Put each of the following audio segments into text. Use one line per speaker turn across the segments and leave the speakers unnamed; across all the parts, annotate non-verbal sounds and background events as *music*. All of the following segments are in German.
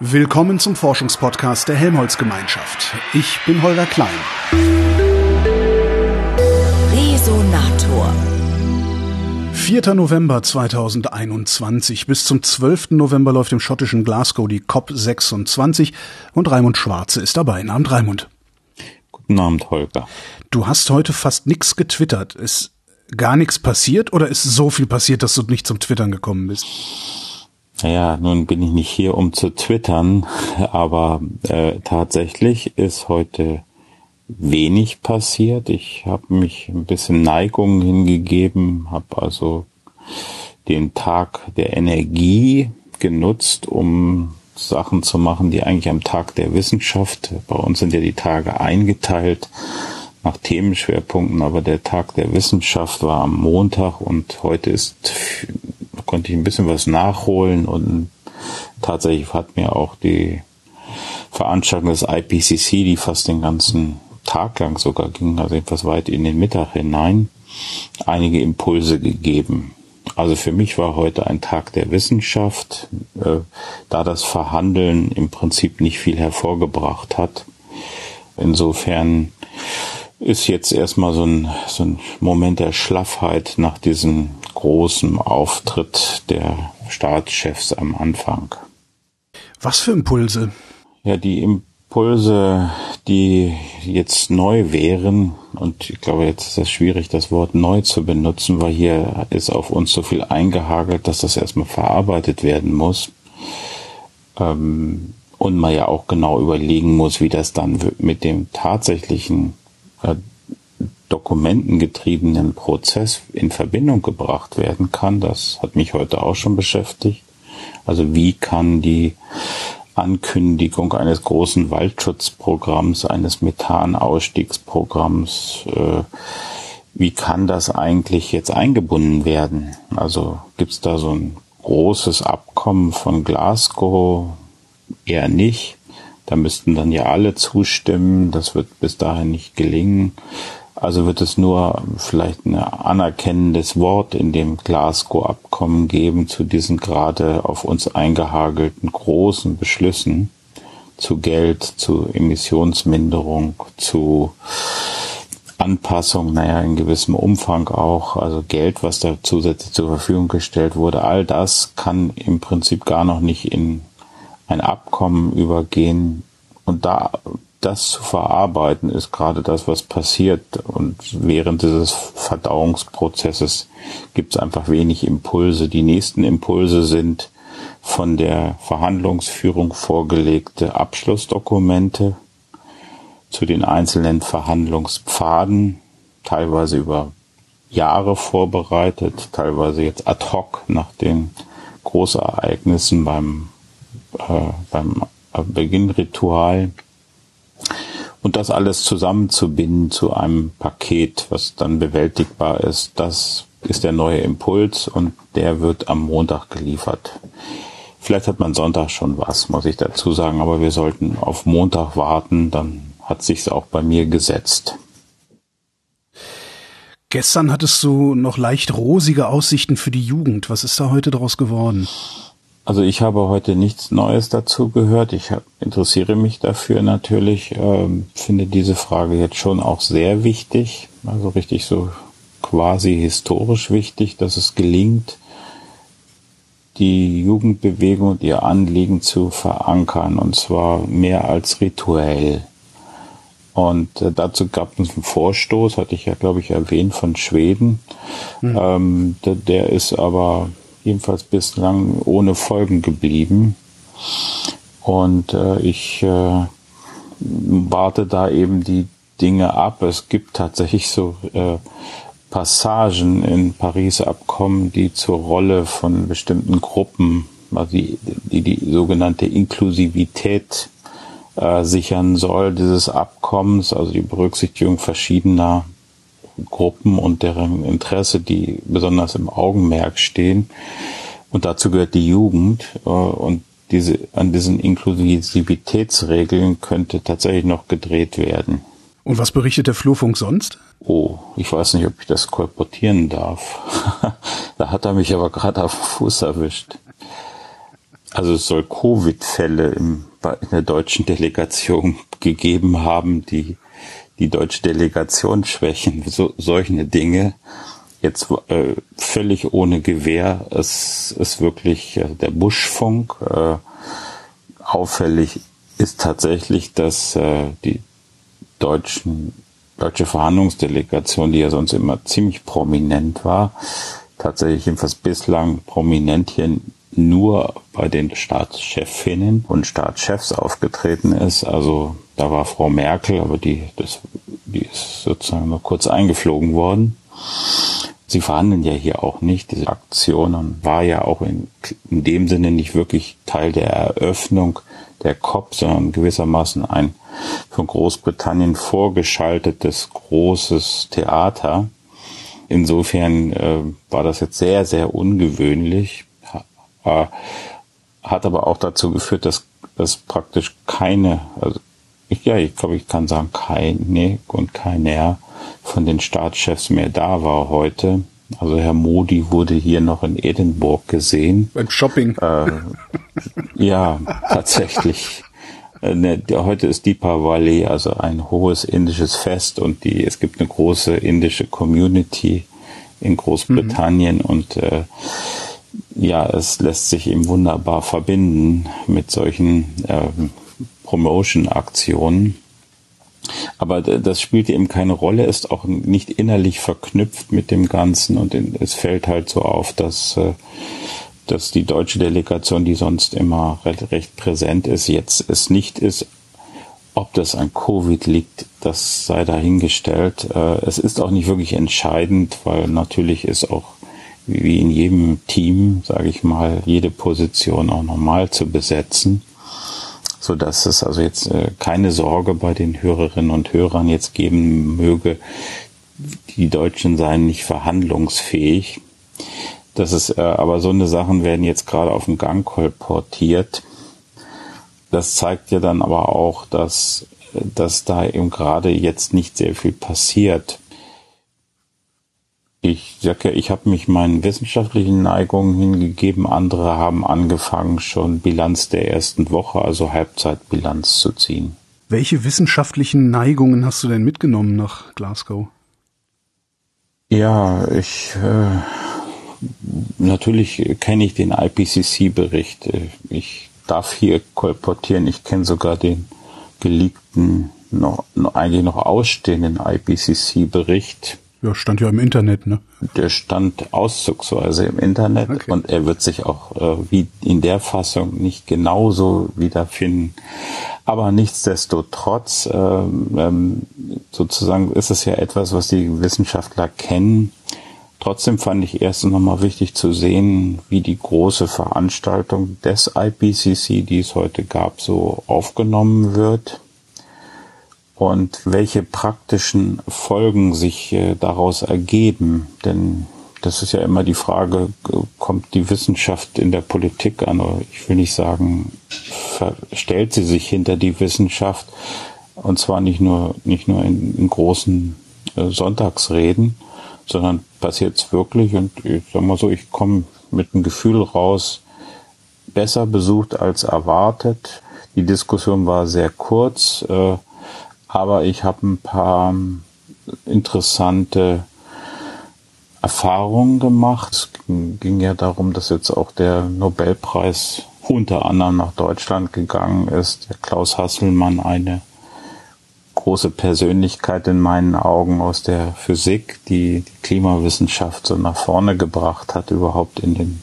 Willkommen zum Forschungspodcast der Helmholtz-Gemeinschaft. Ich bin Holger Klein.
Resonator.
4. November 2021 bis zum 12. November läuft im schottischen Glasgow die COP26 und Raimund Schwarze ist dabei. Guten Abend, Raimund.
Guten Abend, Holger.
Du hast heute fast nichts getwittert. Ist gar nichts passiert oder ist so viel passiert, dass du nicht zum Twittern gekommen bist?
Naja, nun bin ich nicht hier, um zu twittern, *laughs* aber äh, tatsächlich ist heute wenig passiert. Ich habe mich ein bisschen Neigung hingegeben, habe also den Tag der Energie genutzt, um Sachen zu machen, die eigentlich am Tag der Wissenschaft, bei uns sind ja die Tage eingeteilt nach Themenschwerpunkten, aber der Tag der Wissenschaft war am Montag und heute ist konnte ich ein bisschen was nachholen und tatsächlich hat mir auch die Veranstaltung des IPCC, die fast den ganzen Tag lang sogar ging, also etwas weit in den Mittag hinein, einige Impulse gegeben. Also für mich war heute ein Tag der Wissenschaft, äh, da das Verhandeln im Prinzip nicht viel hervorgebracht hat. Insofern ist jetzt erstmal so ein, so ein Moment der Schlaffheit nach diesem großen Auftritt der Staatschefs am Anfang.
Was für Impulse?
Ja, die Impulse, die jetzt neu wären, und ich glaube, jetzt ist es schwierig, das Wort neu zu benutzen, weil hier ist auf uns so viel eingehagelt, dass das erstmal verarbeitet werden muss. Ähm, und man ja auch genau überlegen muss, wie das dann mit dem tatsächlichen dokumentengetriebenen Prozess in Verbindung gebracht werden kann. Das hat mich heute auch schon beschäftigt. Also wie kann die Ankündigung eines großen Waldschutzprogramms, eines Methanausstiegsprogramms, äh, wie kann das eigentlich jetzt eingebunden werden? Also gibt es da so ein großes Abkommen von Glasgow? Eher nicht. Da müssten dann ja alle zustimmen. Das wird bis dahin nicht gelingen. Also wird es nur vielleicht ein anerkennendes Wort in dem Glasgow-Abkommen geben zu diesen gerade auf uns eingehagelten großen Beschlüssen zu Geld, zu Emissionsminderung, zu Anpassung, naja, in gewissem Umfang auch, also Geld, was da zusätzlich zur Verfügung gestellt wurde, all das kann im Prinzip gar noch nicht in ein Abkommen übergehen. Und da das zu verarbeiten, ist gerade das, was passiert. Und während dieses Verdauungsprozesses gibt es einfach wenig Impulse. Die nächsten Impulse sind von der Verhandlungsführung vorgelegte Abschlussdokumente zu den einzelnen Verhandlungspfaden, teilweise über Jahre vorbereitet, teilweise jetzt ad hoc nach den Großereignissen beim äh, beim Beginnritual und das alles zusammenzubinden zu einem Paket, was dann bewältigbar ist, das ist der neue Impuls und der wird am Montag geliefert. Vielleicht hat man Sonntag schon was, muss ich dazu sagen, aber wir sollten auf Montag warten, dann hat sich's auch bei mir gesetzt.
Gestern hattest du noch leicht rosige Aussichten für die Jugend. Was ist da heute daraus geworden?
Also ich habe heute nichts Neues dazu gehört. Ich interessiere mich dafür natürlich, ähm, finde diese Frage jetzt schon auch sehr wichtig, also richtig so quasi historisch wichtig, dass es gelingt, die Jugendbewegung und ihr Anliegen zu verankern, und zwar mehr als rituell. Und äh, dazu gab es einen Vorstoß, hatte ich ja, glaube ich, erwähnt, von Schweden. Mhm. Ähm, der, der ist aber jedenfalls bislang ohne Folgen geblieben. Und äh, ich äh, warte da eben die Dinge ab. Es gibt tatsächlich so äh, Passagen in Pariser Abkommen, die zur Rolle von bestimmten Gruppen, also die die, die sogenannte Inklusivität äh, sichern soll, dieses Abkommens, also die Berücksichtigung verschiedener Gruppen und deren Interesse, die besonders im Augenmerk stehen. Und dazu gehört die Jugend. Äh, und diese, an diesen Inklusivitätsregeln könnte tatsächlich noch gedreht werden.
Und was berichtet der Flurfunk sonst?
Oh, ich weiß nicht, ob ich das kolportieren darf. *laughs* da hat er mich aber gerade auf den Fuß erwischt. Also es soll Covid-Fälle in der deutschen Delegation *laughs* gegeben haben, die die deutsche Delegation schwächen, so, solche Dinge. Jetzt äh, völlig ohne Gewehr. Es ist wirklich äh, der Buschfunk. Äh, auffällig ist tatsächlich, dass äh, die deutschen deutsche Verhandlungsdelegation, die ja sonst immer ziemlich prominent war, tatsächlich jedenfalls bislang prominent hier nur bei den Staatschefinnen und Staatschefs aufgetreten ist. Also da war Frau Merkel, aber die, das, die ist sozusagen nur kurz eingeflogen worden. Sie verhandeln ja hier auch nicht. Diese Aktion war ja auch in, in dem Sinne nicht wirklich Teil der Eröffnung der COP, sondern gewissermaßen ein von Großbritannien vorgeschaltetes großes Theater. Insofern äh, war das jetzt sehr, sehr ungewöhnlich, äh, hat aber auch dazu geführt, dass dass praktisch keine, also ich, ja, ich glaube, ich kann sagen, keine und keiner von den Staatschefs mehr da war heute. Also Herr Modi wurde hier noch in Edinburgh gesehen.
Beim Shopping. Äh,
ja, tatsächlich. Äh, ne, heute ist Deepavali, also ein hohes indisches Fest und die, es gibt eine große indische Community in Großbritannien mhm. und äh, ja, es lässt sich eben wunderbar verbinden mit solchen äh, Promotion-Aktionen. Aber das spielt eben keine Rolle, ist auch nicht innerlich verknüpft mit dem Ganzen und es fällt halt so auf, dass, äh, dass die deutsche Delegation, die sonst immer recht, präsent ist, jetzt es nicht ist. Ob das an Covid liegt, das sei dahingestellt. Äh, es ist auch nicht wirklich entscheidend, weil natürlich ist auch wie in jedem Team, sage ich mal, jede Position auch normal zu besetzen so dass es also jetzt äh, keine Sorge bei den Hörerinnen und Hörern jetzt geben möge, die Deutschen seien nicht verhandlungsfähig. Das ist, äh, aber so eine Sachen werden jetzt gerade auf dem Gang kolportiert. Das zeigt ja dann aber auch, dass, dass da eben gerade jetzt nicht sehr viel passiert. Ich sage ja, ich habe mich meinen wissenschaftlichen Neigungen hingegeben. Andere haben angefangen, schon Bilanz der ersten Woche, also Halbzeitbilanz zu ziehen.
Welche wissenschaftlichen Neigungen hast du denn mitgenommen nach Glasgow?
Ja, ich äh, natürlich kenne ich den IPCC-Bericht. Ich darf hier kolportieren. Ich kenne sogar den geleakten, noch, noch eigentlich noch ausstehenden IPCC-Bericht
ja, stand ja im Internet, ne?
Der stand auszugsweise im Internet okay. und er wird sich auch äh, wie in der Fassung nicht genauso wiederfinden. Aber nichtsdestotrotz, äh, ähm, sozusagen ist es ja etwas, was die Wissenschaftler kennen. Trotzdem fand ich erst nochmal wichtig zu sehen, wie die große Veranstaltung des IPCC, die es heute gab, so aufgenommen wird und welche praktischen Folgen sich äh, daraus ergeben. Denn das ist ja immer die Frage, kommt die Wissenschaft in der Politik an? Oder ich will nicht sagen, stellt sie sich hinter die Wissenschaft und zwar nicht nur, nicht nur in, in großen äh, Sonntagsreden, sondern passiert es wirklich und ich sag mal so, ich komme mit einem Gefühl raus, besser besucht als erwartet. Die Diskussion war sehr kurz. Äh, aber ich habe ein paar interessante Erfahrungen gemacht. Es ging ja darum, dass jetzt auch der Nobelpreis unter anderem nach Deutschland gegangen ist. Der Klaus Hasselmann, eine große Persönlichkeit in meinen Augen aus der Physik, die die Klimawissenschaft so nach vorne gebracht hat, überhaupt in den,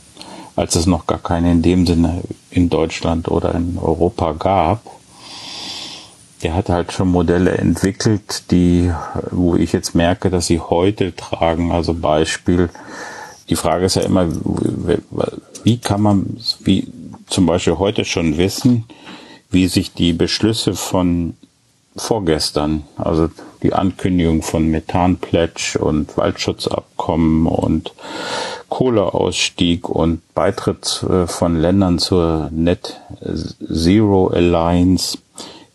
als es noch gar keine in dem Sinne in Deutschland oder in Europa gab der hat halt schon Modelle entwickelt, die, wo ich jetzt merke, dass sie heute tragen. Also Beispiel, die Frage ist ja immer, wie kann man, wie zum Beispiel heute schon wissen, wie sich die Beschlüsse von vorgestern, also die Ankündigung von Methanpledge und Waldschutzabkommen und Kohleausstieg und Beitritt äh, von Ländern zur Net Zero Alliance,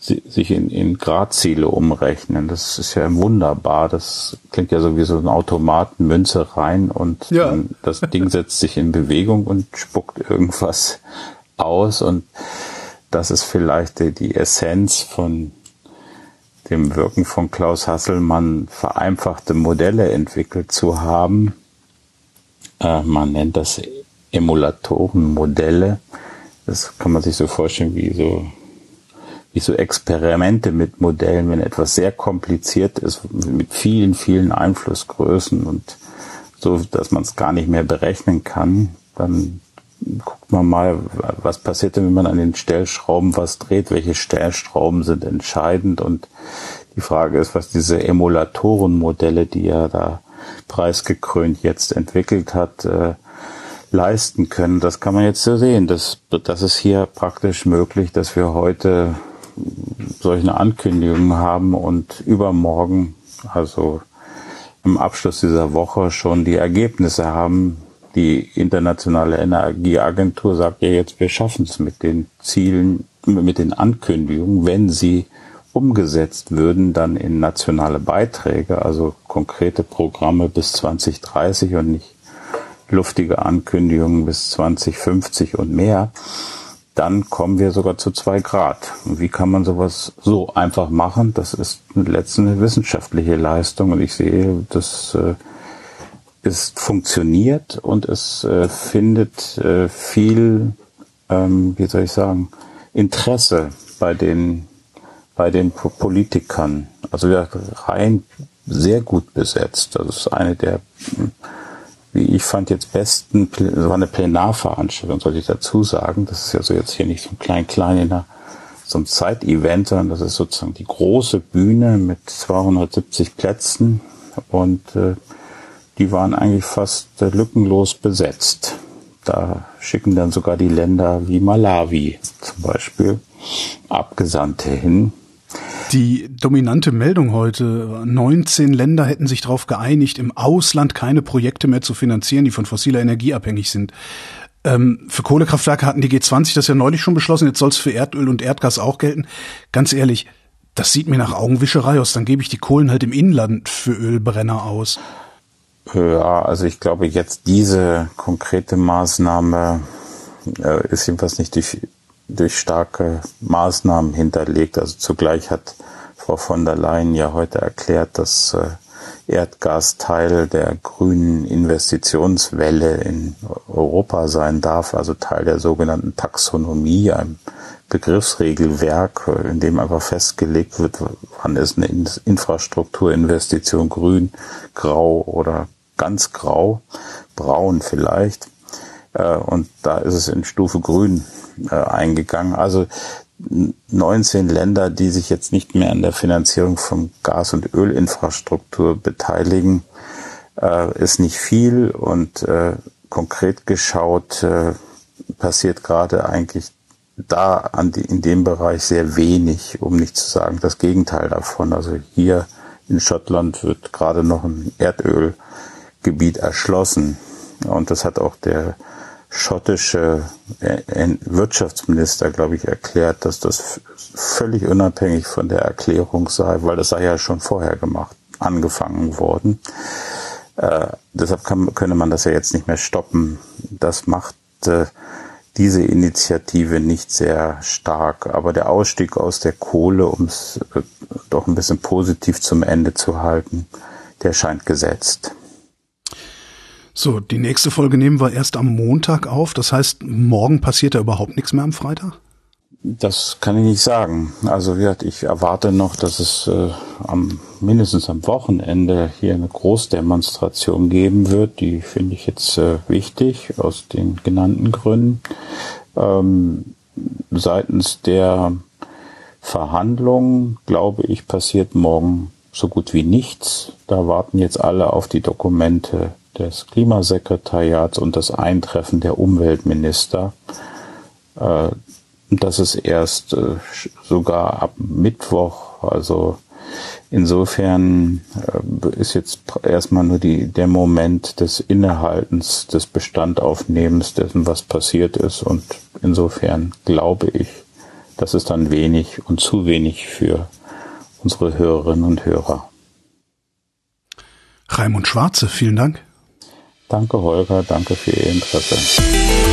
sich in, in Gradziele umrechnen. Das ist ja wunderbar. Das klingt ja so wie so ein Automaten, Münze rein und ja. das Ding setzt sich in Bewegung und spuckt irgendwas aus und das ist vielleicht die, die Essenz von dem Wirken von Klaus Hasselmann, vereinfachte Modelle entwickelt zu haben. Äh, man nennt das Emulatorenmodelle. Das kann man sich so vorstellen wie so wie so Experimente mit Modellen, wenn etwas sehr kompliziert ist, mit vielen, vielen Einflussgrößen und so, dass man es gar nicht mehr berechnen kann, dann guckt man mal, was passiert denn, wenn man an den Stellschrauben was dreht, welche Stellschrauben sind entscheidend und die Frage ist, was diese Emulatorenmodelle, die er da preisgekrönt jetzt entwickelt hat, äh, leisten können. Das kann man jetzt so sehen. Das, das ist hier praktisch möglich, dass wir heute solche Ankündigungen haben und übermorgen, also im Abschluss dieser Woche schon die Ergebnisse haben, die internationale Energieagentur sagt ja jetzt, wir schaffen es mit den Zielen, mit den Ankündigungen, wenn sie umgesetzt würden, dann in nationale Beiträge, also konkrete Programme bis 2030 und nicht luftige Ankündigungen bis 2050 und mehr, dann kommen wir sogar zu zwei Grad. Und wie kann man sowas so einfach machen? Das ist letztendlich eine wissenschaftliche Leistung und ich sehe, das äh, es funktioniert und es äh, findet äh, viel, ähm, wie soll ich sagen, Interesse bei den bei den Politikern. Also rein sehr gut besetzt. Das ist eine der, wie ich fand, jetzt besten, war eine Plenarveranstaltung, sollte ich dazu sagen. Das ist ja so jetzt hier nicht so ein klein klein in einer, so ein Zeitevent, sondern das ist sozusagen die große Bühne mit 270 Plätzen und äh, die waren eigentlich fast lückenlos besetzt. Da schicken dann sogar die Länder wie Malawi zum Beispiel Abgesandte hin.
Die dominante Meldung heute, 19 Länder hätten sich darauf geeinigt, im Ausland keine Projekte mehr zu finanzieren, die von fossiler Energie abhängig sind. Ähm, für Kohlekraftwerke hatten die G20 das ja neulich schon beschlossen, jetzt soll es für Erdöl und Erdgas auch gelten. Ganz ehrlich, das sieht mir nach Augenwischerei aus, dann gebe ich die Kohlen halt im Inland für Ölbrenner aus.
Ja, also ich glaube, jetzt diese konkrete Maßnahme äh, ist jedenfalls nicht durch, durch starke Maßnahmen hinterlegt. Also zugleich hat Frau von der Leyen ja heute erklärt, dass äh, Erdgas Teil der grünen Investitionswelle in Europa sein darf, also Teil der sogenannten Taxonomie, einem Begriffsregelwerk, in dem einfach festgelegt wird, wann ist eine Infrastrukturinvestition grün, grau oder ganz grau, braun vielleicht. Äh, und da ist es in Stufe grün äh, eingegangen. Also 19 Länder, die sich jetzt nicht mehr an der Finanzierung von Gas- und Ölinfrastruktur beteiligen, äh, ist nicht viel und konkret geschaut passiert gerade eigentlich da die, in dem Bereich sehr wenig, um nicht zu sagen das Gegenteil davon. Also hier in Schottland wird gerade noch ein Erdölgebiet erschlossen und das hat auch der schottische äh, Wirtschaftsminister, glaube ich, erklärt, dass das völlig unabhängig von der Erklärung sei, weil das sei ja schon vorher gemacht, angefangen worden. Äh, deshalb kann, könne man das ja jetzt nicht mehr stoppen. Das macht äh, diese Initiative nicht sehr stark. Aber der Ausstieg aus der Kohle, um es äh, doch ein bisschen positiv zum Ende zu halten, der scheint gesetzt.
So, die nächste Folge nehmen wir erst am Montag auf. Das heißt, morgen passiert da überhaupt nichts mehr am Freitag?
Das kann ich nicht sagen. Also ich erwarte noch, dass es äh, am mindestens am Wochenende hier eine Großdemonstration geben wird. Die finde ich jetzt äh, wichtig aus den genannten Gründen. Ähm, seitens der Verhandlungen, glaube ich, passiert morgen so gut wie nichts. Da warten jetzt alle auf die Dokumente des Klimasekretariats und das Eintreffen der Umweltminister. Äh, das ist erst äh, sogar ab Mittwoch, also insofern äh, ist jetzt erstmal nur die, der Moment des Innehaltens, des Bestandaufnehmens dessen, was passiert ist. Und insofern glaube ich, das ist dann wenig und zu wenig für unsere Hörerinnen und Hörer.
Raimund Schwarze, vielen Dank.
Danke, Holger. Danke für Ihr Interesse.